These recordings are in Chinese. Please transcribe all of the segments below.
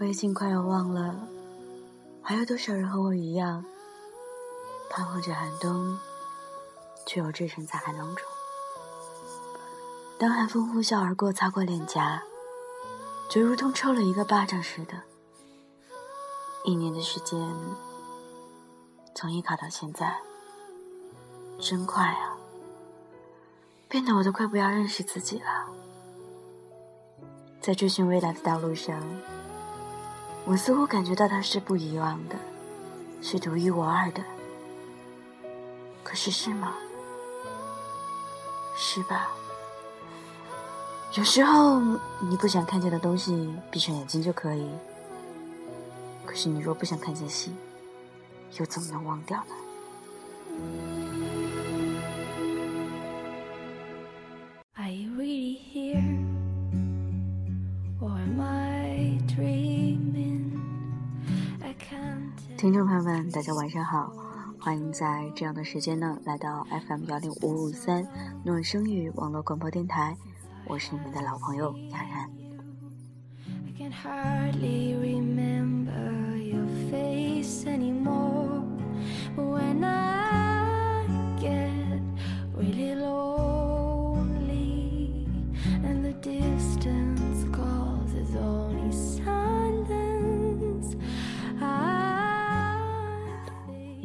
我已经快要忘了，还有多少人和我一样，盼望着寒冬，却又置身在寒冷中。当寒风呼啸而过，擦过脸颊，就如同抽了一个巴掌似的。一年的时间，从艺考到现在，真快啊！变得我都快不要认识自己了。在追寻未来的道路上，我似乎感觉到它是不遗忘的，是独一无二的。可是是吗？是吧？有时候你不想看见的东西，闭上眼睛就可以。可是你若不想看见戏，又怎么能忘掉呢听众朋友们，大家晚上好，欢迎在这样的时间呢来到 FM 幺零五五三诺声语网络广播电台。我是你们的老朋友雅然。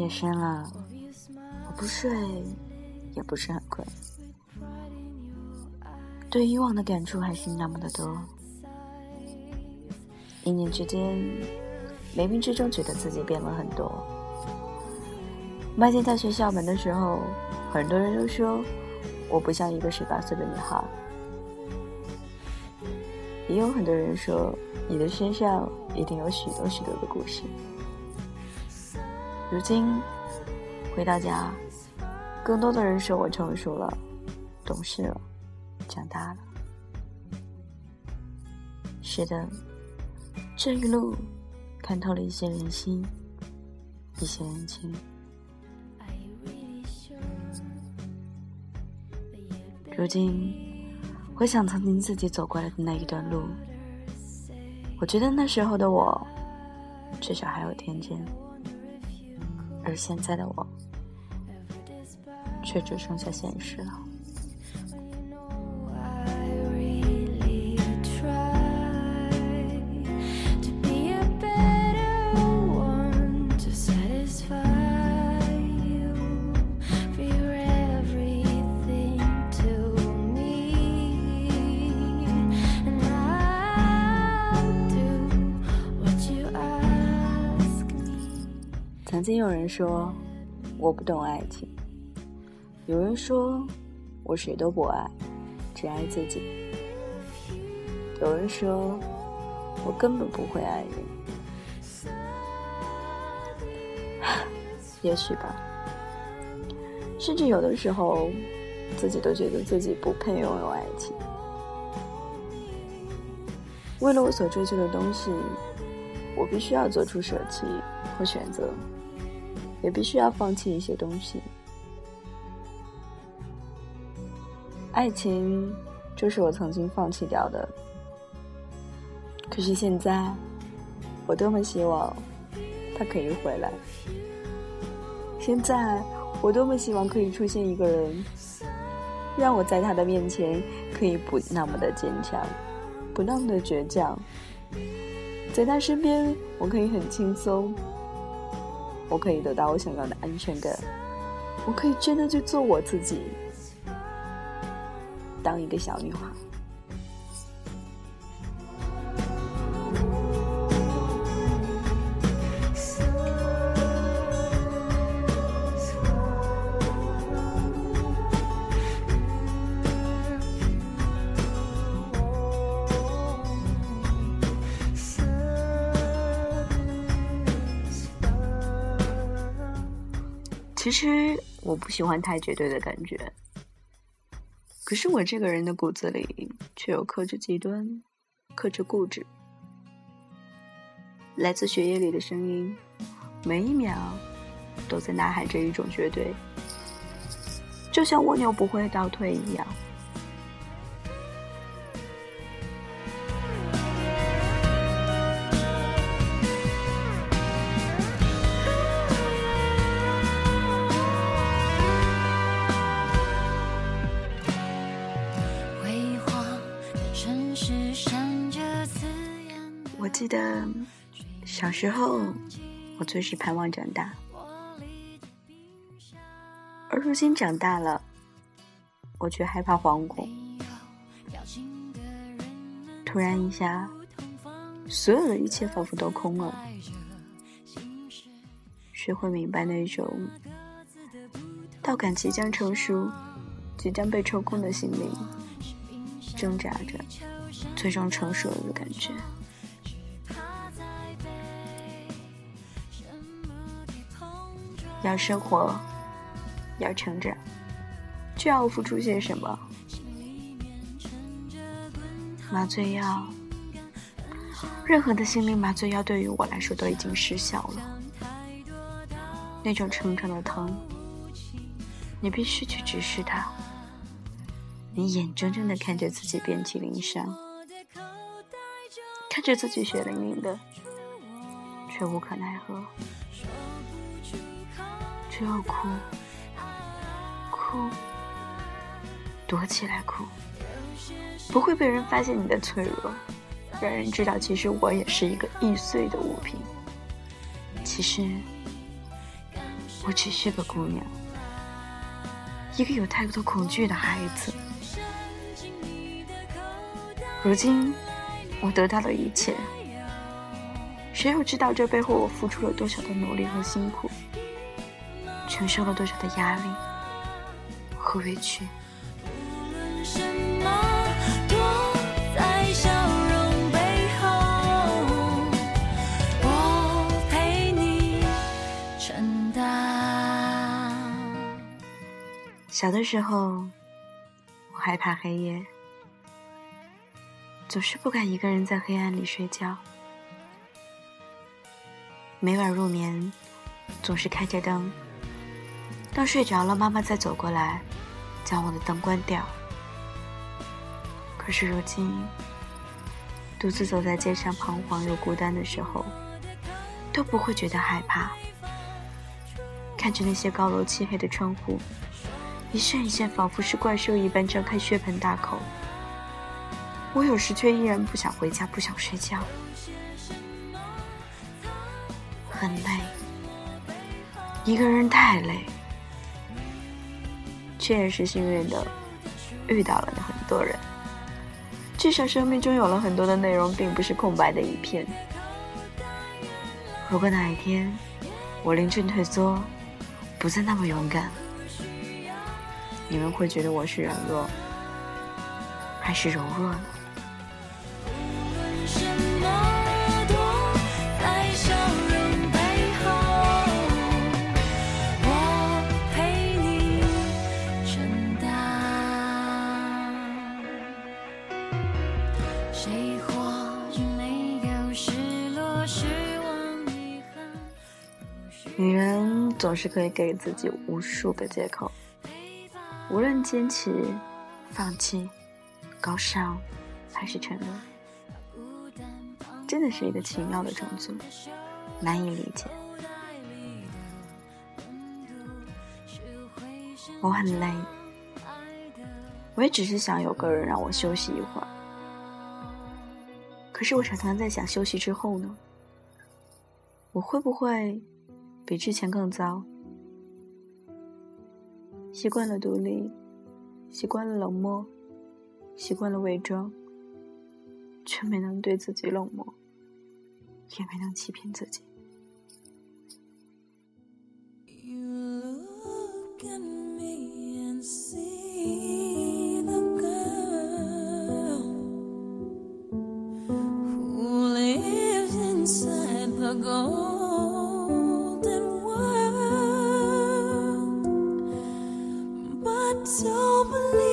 夜深了，我不睡，也不是很困。对以往的感触还是那么的多，一年之间，冥冥之中觉得自己变了很多。迈进大学校门的时候，很多人都说我不像一个十八岁的女孩，也有很多人说你的身上一定有许多许多的故事。如今回到家，更多的人说我成熟了，懂事了。长大了，是的，这一路看透了一些人心，一些人情。如今回想曾经自己走过来的那一段路，我觉得那时候的我至少还有天真，而现在的我却只剩下现实了。有人说我不懂爱情，有人说我谁都不爱，只爱自己。有人说我根本不会爱人，也许吧。甚至有的时候，自己都觉得自己不配拥有爱情。为了我所追求的东西，我必须要做出舍弃和选择。也必须要放弃一些东西。爱情就是我曾经放弃掉的，可是现在，我多么希望他可以回来。现在，我多么希望可以出现一个人，让我在他的面前可以不那么的坚强，不那么的倔强，在他身边，我可以很轻松。我可以得到我想要的安全感，我可以真的去做我自己，当一个小女孩。实我不喜欢太绝对的感觉，可是我这个人的骨子里却有克制极端、克制固执。来自血液里的声音，每一秒都在呐喊着一种绝对，就像蜗牛不会倒退一样。小时候，我最是盼望长大，而如今长大了，我却害怕惶恐。突然一下，所有的一切仿佛都空了，学会明白那种到感即将成熟、即将被抽空的心灵，挣扎着，最终成熟了的感觉。要生活，要成长，就要付出些什么？麻醉药，任何的心灵麻醉药对于我来说都已经失效了。那种沉沉的疼，你必须去直视它。你眼睁睁的看着自己遍体鳞伤，看着自己血淋淋的，却无可奈何。只有哭，哭，躲起来哭，不会被人发现你的脆弱，让人知道其实我也是一个易碎的物品。其实，我只是个姑娘，一个有太多恐惧的孩子。如今，我得到了一切，谁又知道这背后我付出了多少的努力和辛苦？承受了多少的压力和委屈？小的时候，我害怕黑夜，总是不敢一个人在黑暗里睡觉。每晚入眠，总是开着灯。当睡着了，妈妈再走过来，将我的灯关掉。可是如今，独自走在街上，彷徨又孤单的时候，都不会觉得害怕。看着那些高楼漆黑的窗户，一扇一扇仿佛是怪兽一般张开血盆大口，我有时却依然不想回家，不想睡觉，很累，一个人太累。却也是幸运的，遇到了很多人。至少生命中有了很多的内容，并不是空白的一片。如果哪一天我临阵退缩，不再那么勇敢，你们会觉得我是软弱，还是柔弱呢？女人总是可以给自己无数个借口，无论坚持、放弃、高尚还是沉沦，真的是一个奇妙的种族，难以理解。我很累，我也只是想有个人让我休息一会儿。可是我常常在想，休息之后呢？我会不会？比之前更糟，习惯了独立，习惯了冷漠，习惯了伪装，却没能对自己冷漠，也没能欺骗自己。don't believe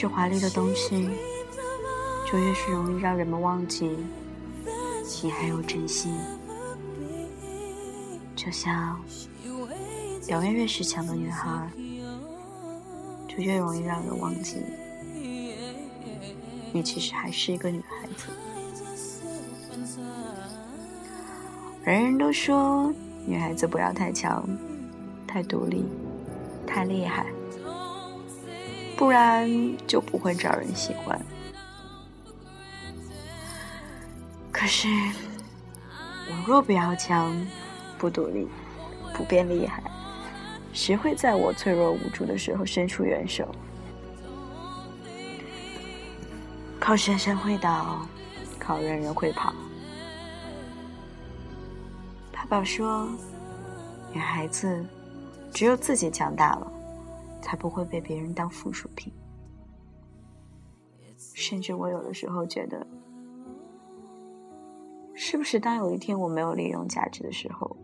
越是华丽的东西，就越是容易让人们忘记你还有真心。就像表面越是强的女孩，就越容易让人忘记你其实还是一个女孩子。人人都说女孩子不要太强、太独立、太厉害，不然就不会招人喜欢。可是，我若不要强、不独立、不变厉害，谁会在我脆弱无助的时候伸出援手？靠山山会倒，靠人人会跑。爸爸说：“女孩子只有自己强大了，才不会被别人当附属品。”甚至我有的时候觉得，是不是当有一天我没有利用价值的时候，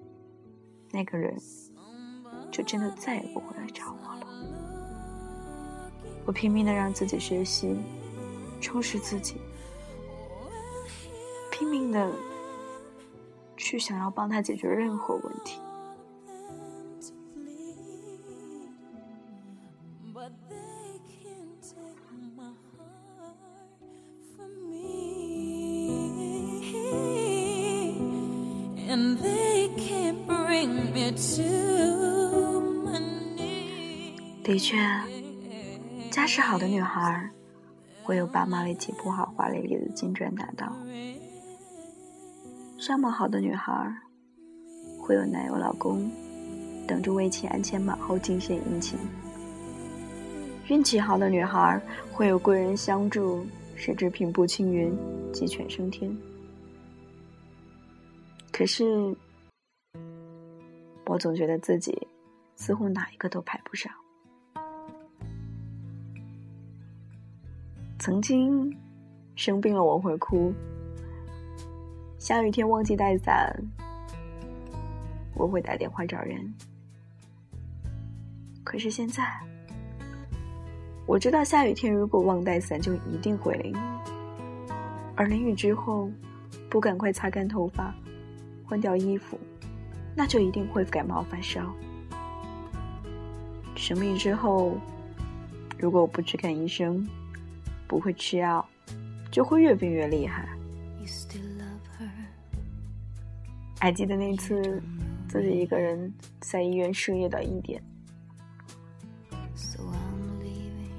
那个人就真的再也不会来找我了？我拼命的让自己学习，充实自己，拼命的。去想要帮他解决任何问题。的确，家世好的女孩会有爸妈为其铺好华丽丽的金砖大道。相貌好的女孩，会有男友老公等着为其鞍前马后尽献殷勤；运气好的女孩，会有贵人相助，甚至平步青云，鸡犬升天。可是，我总觉得自己似乎哪一个都排不上。曾经生病了，我会哭。下雨天忘记带伞，我会打电话找人。可是现在，我知道下雨天如果忘带伞，就一定会淋雨。而淋雨之后，不赶快擦干头发，换掉衣服，那就一定会感冒发烧。生病之后，如果我不去看医生，不会吃药，就会越病越厉害。还记得那次自己一个人在医院输液到一点，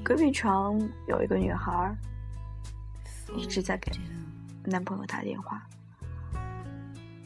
隔壁床有一个女孩一直在给男朋友打电话，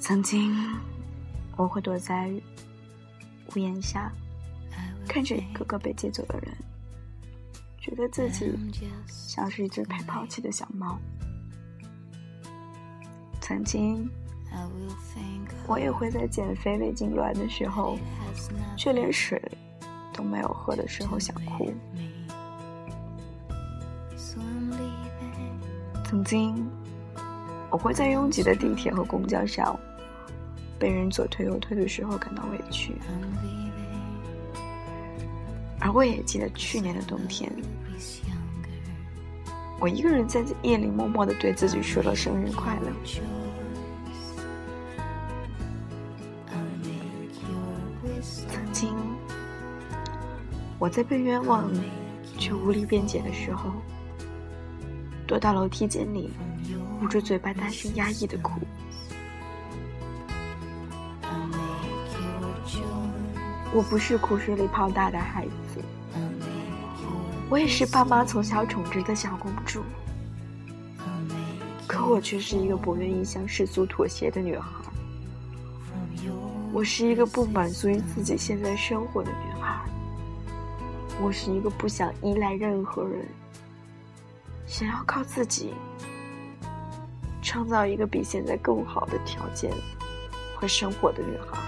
曾经，我会躲在屋檐下，看着一个个被接走的人，觉得自己像是一只被抛弃的小猫。曾经，我也会在减肥胃痉挛的时候，却连水都没有喝的时候想哭。曾经，我会在拥挤的地铁和公交上。被人左推右推的时候感到委屈，而我也记得去年的冬天，我一个人在夜里默默的对自己说了生日快乐。曾经，我在被冤枉却无力辩解的时候，躲到楼梯间里，捂着嘴巴大声压抑的哭。我不是苦水里泡大的孩子，我也是爸妈从小宠着的小公主。可我却是一个不愿意向世俗妥协的女孩。我是一个不满足于自己现在生活的女孩。我是一个不想依赖任何人，想要靠自己创造一个比现在更好的条件和生活的女孩。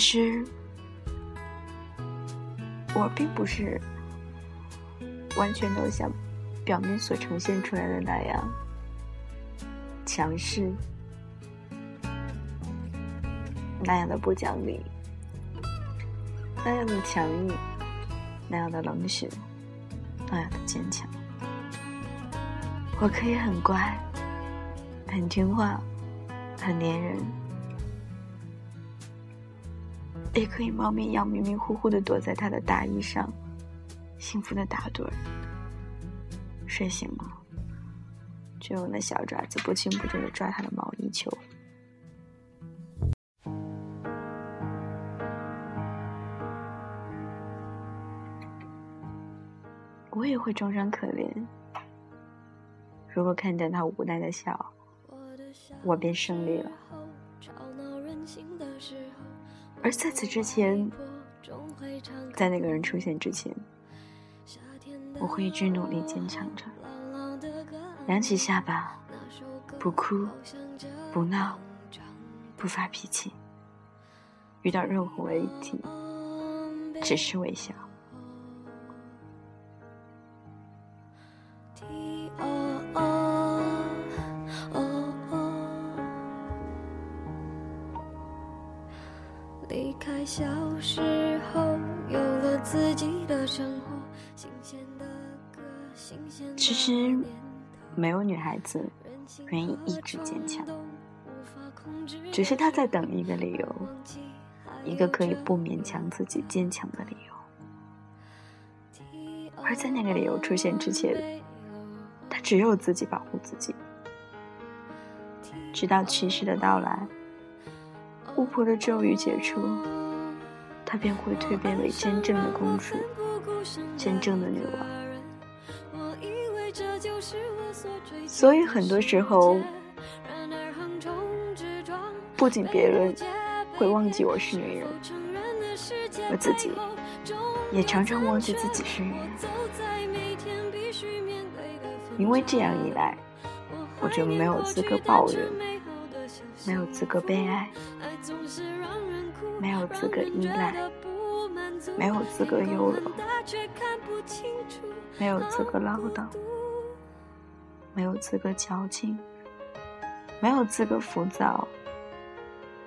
实，我并不是完全都像表面所呈现出来的那样强势，那样的不讲理，那样的强硬，那样的冷血，那样的坚强。我可以很乖，很听话，很粘人。也可以猫咪一样迷迷糊糊的躲在他的大衣上，幸福的打盹儿。睡醒了，就用那小爪子不轻不重的抓他的毛衣球。我也会装装可怜。如果看见他无奈的笑，我便胜利了。而在此之前，在那个人出现之前，我会一直努力坚强着，扬起下巴，不哭，不闹，不发脾气，遇到任何问题，只是微笑。没有女孩子愿意一直坚强，只是她在等一个理由，一个可以不勉强自己坚强的理由。而在那个理由出现之前，她只有自己保护自己，直到骑士的到来。巫婆的咒语解除，她便会蜕变为真正的公主，真正的女王。所以很多时候，不仅别人会忘记我是女人，我自己也常常忘记自己是女人。因为这样一来，我就没有资格抱怨，没有资格悲哀。没有资格依赖，没有资格优柔，没有资格唠叨，没有资格矫情，没有资格浮躁，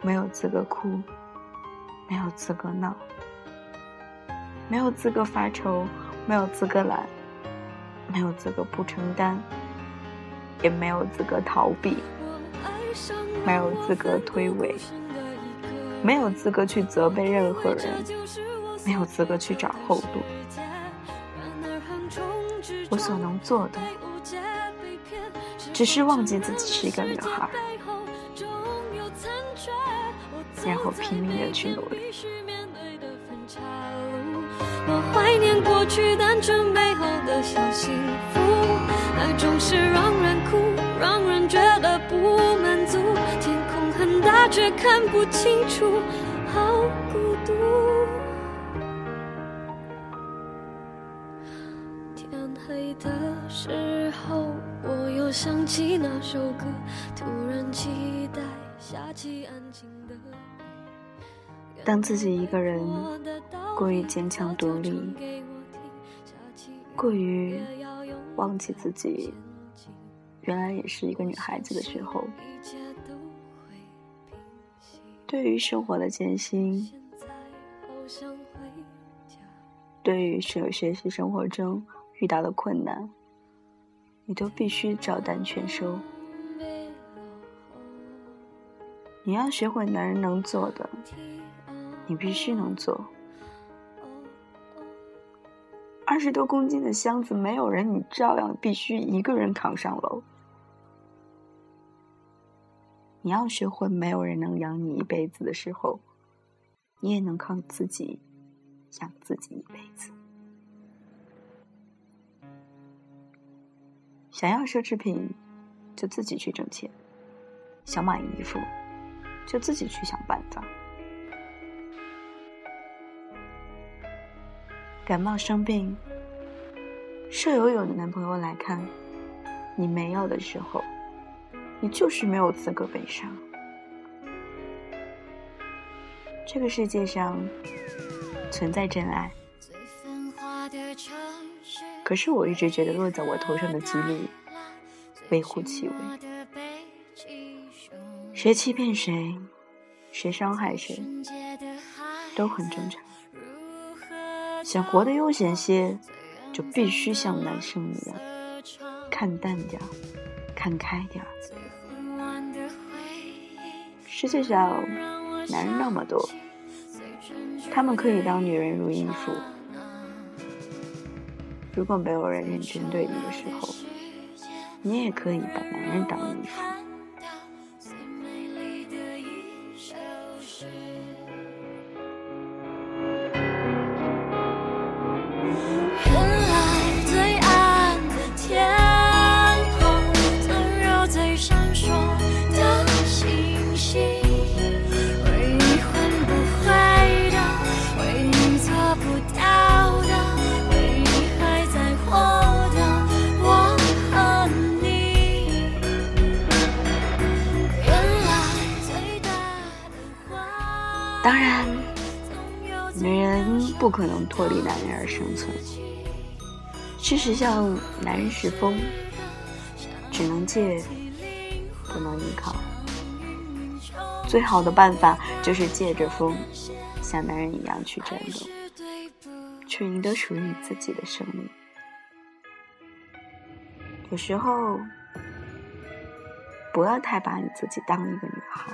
没有资格哭，没有资格闹，没有资格发愁，没有资格懒，没有资格不承担，也没有资格逃避，没有资格推诿。没有资格去责备任何人，没有资格去找后路。我所能做的，只是忘记自己是一个女孩，然后拼命的去努力。我怀念过去单纯美好的小幸福，爱总是让人哭，让人觉得不满足。天空很大却看不清楚，好孤独。天黑的时候，想起那首歌，突然期待下起安静的。当自己一个人过于坚强独立，过于忘记自己原来也是一个女孩子的时候。对于生活的艰辛，对于学学习生活中遇到的困难，你都必须照单全收。你要学会男人能做的，你必须能做。二十多公斤的箱子没有人，你照样必须一个人扛上楼。你要学会，没有人能养你一辈子的时候，你也能靠自己养自己一辈子。想要奢侈品，就自己去挣钱；想买衣服，就自己去想办法。感冒生病，舍友有男朋友来看，你没有的时候，你就是没有资格悲伤。这个世界上存在真爱，可是我一直觉得落在我头上的几率微乎其微。谁欺骗谁，谁伤害谁，都很正常。想活得悠闲些，就必须像男生一样，看淡点儿，看开点儿。世界上男人那么多，他们可以当女人如衣服。如果没有人认真对你的时候，你也可以把男人当衣服。脱离男人而生存。事实上，男人是风，只能借，不能依靠。最好的办法就是借着风，像男人一样去战斗，去赢得属于你自己的胜利。有时候，不要太把你自己当一个女孩。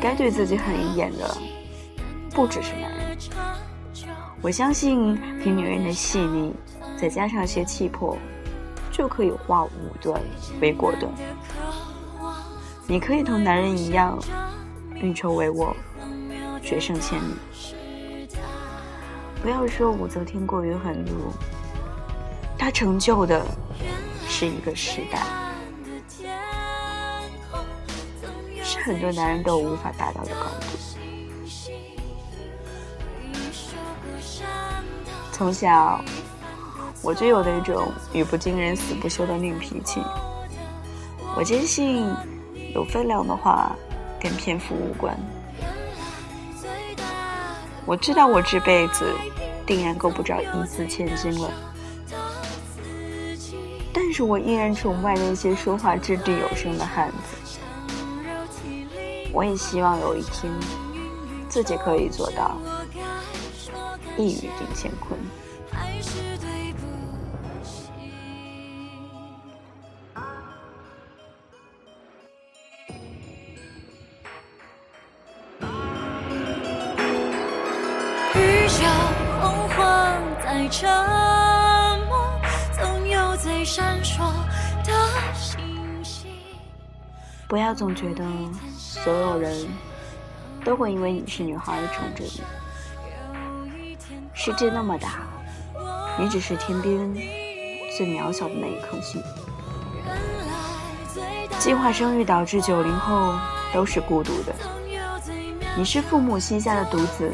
该对自己狠一点的，不只是男人。我相信，凭女人的细腻，再加上些气魄，就可以化武断为果断。你可以同男人一样，运筹帷幄，决胜千里。不要说武则天过于狠毒，她成就的是一个时代。是很多男人都无法达到的高从小，我就有那种语不惊人死不休的硬脾气。我坚信，有分量的话，跟篇幅无关。我知道我这辈子定然够不着一字千金了，但是我依然崇拜那些说话掷地有声的汉子。我也希望有一天，自己可以做到一语定乾坤。日照昏黄在沉默，总有最闪烁的星星。不要总觉得所有人都会因为你是女孩而宠着你。世界那么大，你只是天边最渺小的那一颗星。计划生育导致九零后都是孤独的。你是父母膝下的独子，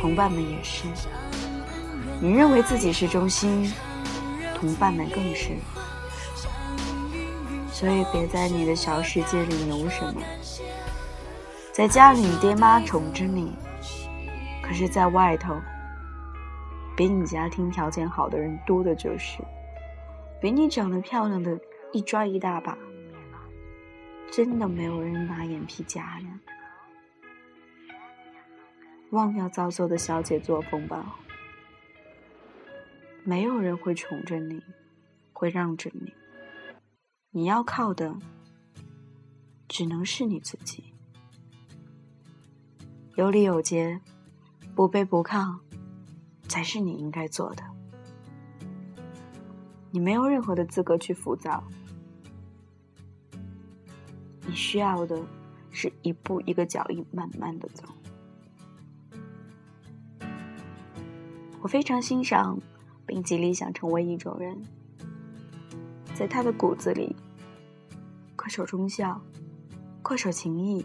同伴们也是。你认为自己是中心，同伴们更是。所以别在你的小世界里牛什么，在家里爹妈宠着你，可是在外头，比你家庭条件好的人多的就是，比你长得漂亮的一抓一大把，真的没有人拿眼皮夹人。忘掉造作的小姐作风吧，没有人会宠着你，会让着你。你要靠的只能是你自己。有礼有节，不卑不亢，才是你应该做的。你没有任何的资格去浮躁，你需要的是一步一个脚印，慢慢的走。我非常欣赏，并极力想成为一种人，在他的骨子里，恪守忠孝，恪守情义，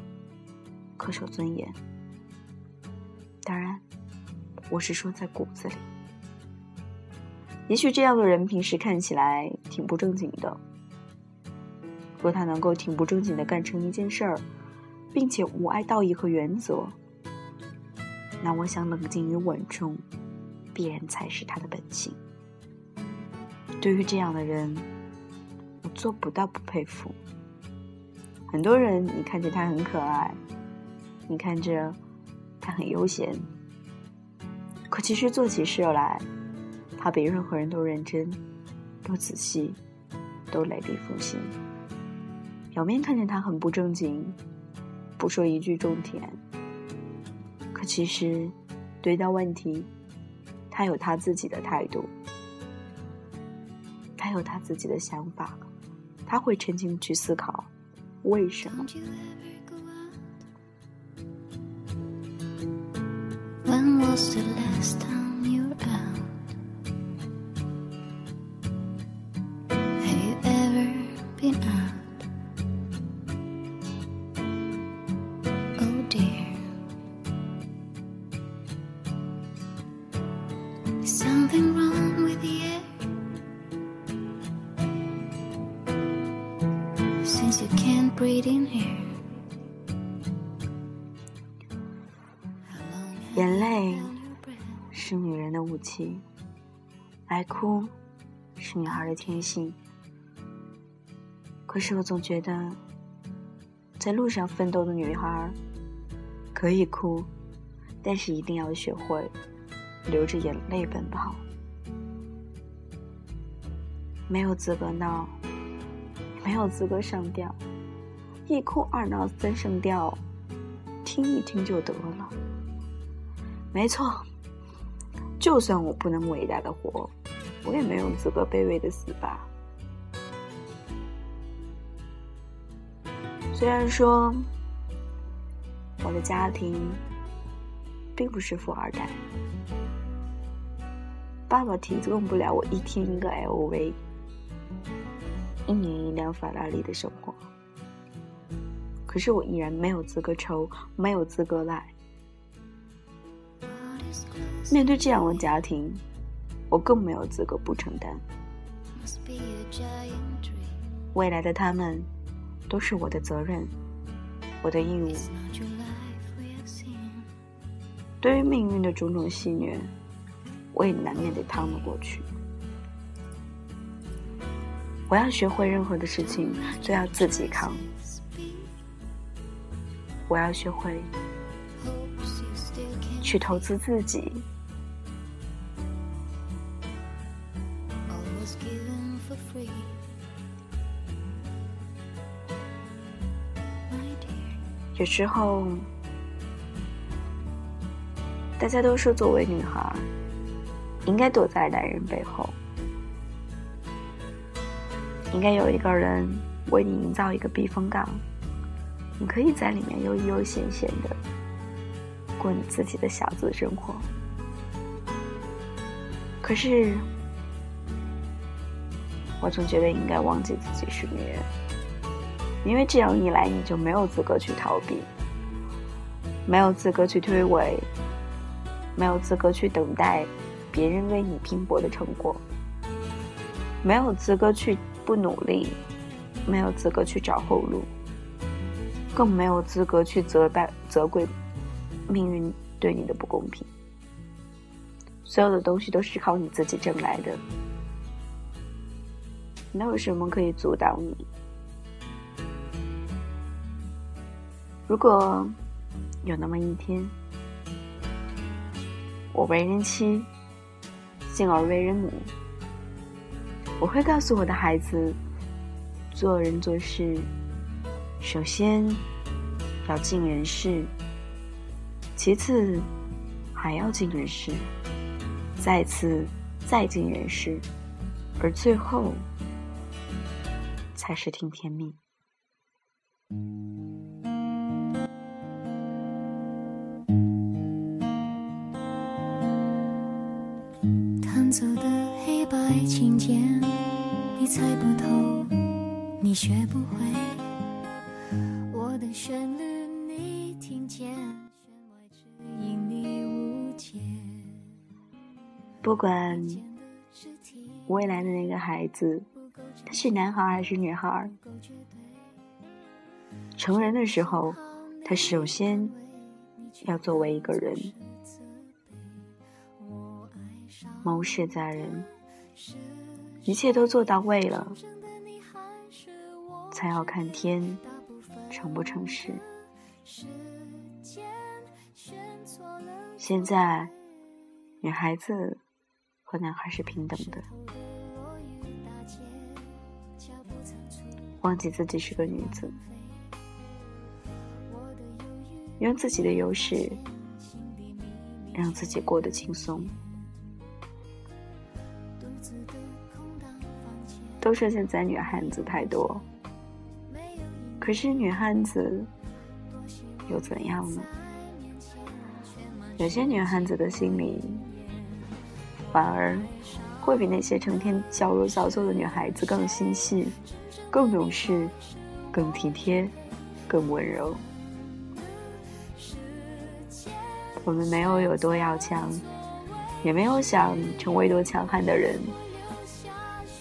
恪守尊严。当然，我是说在骨子里。也许这样的人平时看起来挺不正经的，若他能够挺不正经的干成一件事儿，并且无碍道义和原则，那我想冷静与稳重。必然才是他的本性。对于这样的人，我做不到不佩服。很多人，你看着他很可爱，你看着他很悠闲，可其实做起事来，他比任何人都认真、都仔细、都雷厉风行。表面看见他很不正经，不说一句重甜，可其实对待问题。他有他自己的态度，他有他自己的想法，他会沉静去思考为什么。眼爱哭是女孩的天性。可是我总觉得，在路上奋斗的女孩可以哭，但是一定要学会流着眼泪奔跑。没有资格闹，没有资格上吊。一哭二闹三上吊，听一听就得了。没错，就算我不能伟大的活，我也没有资格卑微的死吧。虽然说我的家庭并不是富二代，爸爸提供不了我一天一个 LV，一年一辆法拉利的生活。可是我依然没有资格愁，没有资格赖。面对这样的家庭，我更没有资格不承担。未来的他们，都是我的责任，我的义务。对于命运的种种戏谑，我也难免得趟了过去。我要学会，任何的事情都要自己扛。我要学会去投资自己，有时候大家都说，作为女孩应该躲在男人背后，应该有一个人为你营造一个避风港。你可以在里面悠悠闲闲的过你自己的小资生活，可是我总觉得应该忘记自己是女人，因为这样一来你就没有资格去逃避，没有资格去推诿，没有资格去等待别人为你拼搏的成果，没有资格去不努力，没有资格去找后路。更没有资格去责备、责怪命运对你的不公平。所有的东西都是靠你自己挣来的，没有什么可以阻挡你。如果有那么一天，我为人妻，进而为人母，我会告诉我的孩子，做人做事。首先要尽人事，其次还要尽人事，再次再尽人事，而最后才是听天命。黑白琴键，你猜不透，你学不会。我的旋律你听见，弦外之音你误解。不管未来的那个孩子他是男孩还是女孩，成人的时候，他首先要作为一个人，谋事在人，一切都做到位了，才要看天成不成事。现在，女孩子和男孩是平等的。忘记自己是个女子，用自己的优势让自己过得轻松。都说现在女汉子太多，可是女汉子又怎样呢？有些女汉子的心里，反而会比那些成天矫揉造作的女孩子更心细。更懂事，更体贴，更温柔。我们没有有多要强，也没有想成为多强悍的人。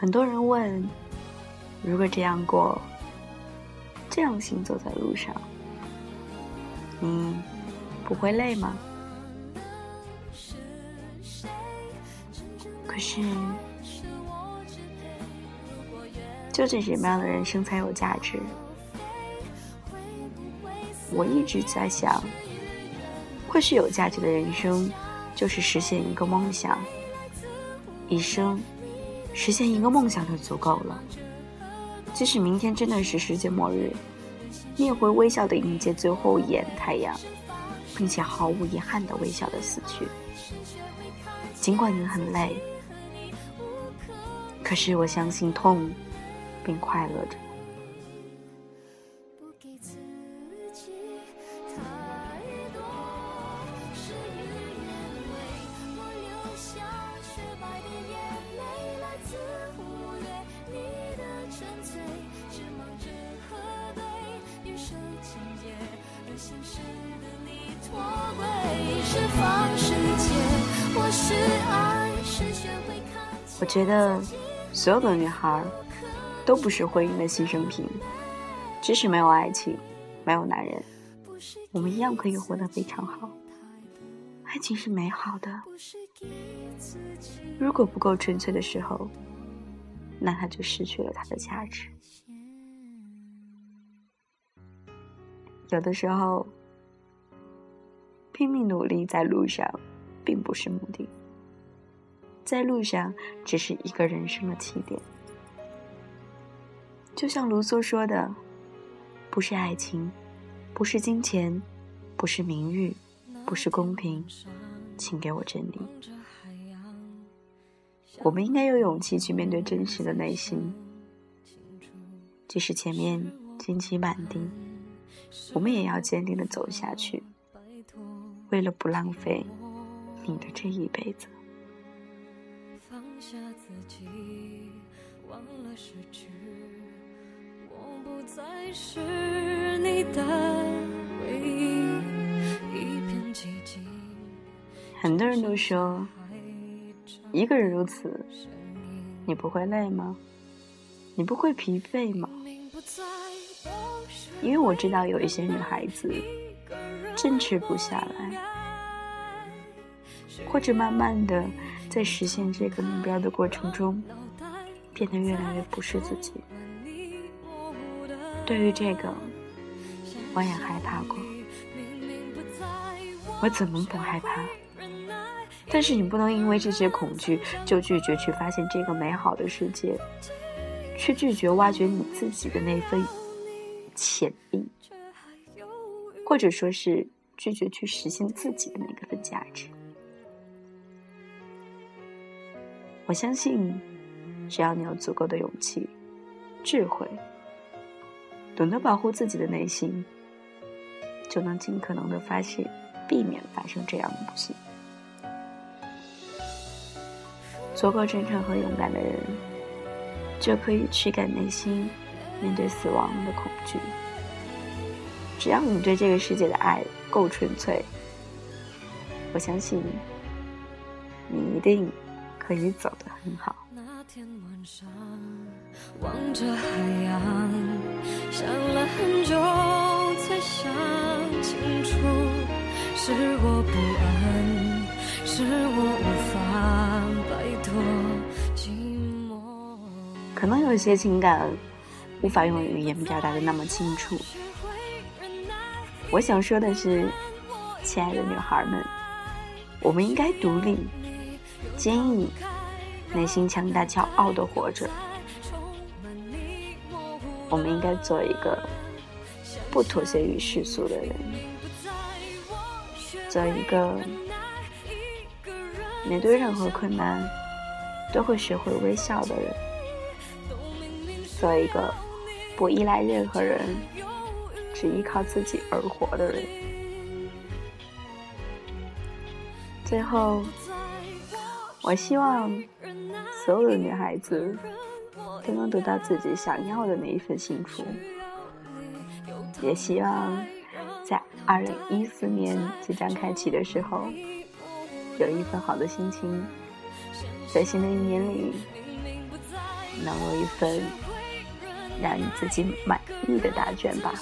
很多人问：如果这样过，这样行走在路上，你不会累吗？可是，究竟什么样的人生才有价值？我一直在想，或许有价值的人生，就是实现一个梦想，一生。实现一个梦想就足够了。即使明天真的是世界末日，你也会微笑的迎接最后一眼太阳，并且毫无遗憾的微笑的死去。尽管你很累，可是我相信痛，并快乐着给自己。我觉得，所有的女孩都不是婚姻的牺牲品。即使没有爱情，没有男人，我们一样可以活得非常好。爱情是美好的，如果不够纯粹的时候，那它就失去了它的价值。有的时候，拼命努力在路上，并不是目的。在路上，只是一个人生的起点。就像卢梭说的：“不是爱情，不是金钱，不是名誉，不是公平，请给我真理。”我们应该有勇气去面对真实的内心，即使前面荆棘满地，我们也要坚定的走下去，为了不浪费你的这一辈子。下自己，忘了失去，我不再是你的唯一。一片寂静。很多人都说，一个人如此，你不会累吗？你不会疲惫吗？因为我知道有一些女孩子坚持不下来，或者慢慢的在实现这个目标的过程中，变得越来越不是自己。对于这个，我也害怕过。我怎么不害怕？但是你不能因为这些恐惧就拒绝去发现这个美好的世界，去拒绝挖掘你自己的那份潜力，或者说是拒绝去实现自己的那个份价值。我相信，只要你有足够的勇气、智慧。懂得保护自己的内心，就能尽可能的发现，避免发生这样的不幸。足够真诚和勇敢的人，就可以驱赶内心面对死亡的恐惧。只要你对这个世界的爱够纯粹，我相信你一定可以走得很好。望着海洋，想了很久才想清楚，是我不安，是我无法摆脱寂寞。可能有些情感无法用语言表达的那么清楚。我想说的是，亲爱的女孩们，我们应该独立、坚毅、内心强大、骄傲的活着。我们应该做一个不妥协于世俗的人，做一个面对任何困难都会学会微笑的人，做一个不依赖任何人、是依靠自己而活的人。最后，我希望所有的女孩子。都能得到自己想要的那一份幸福，也希望在二零一四年即将开启的时候，有一份好的心情，在新的一年里，能有一份让你自己满意的答卷吧。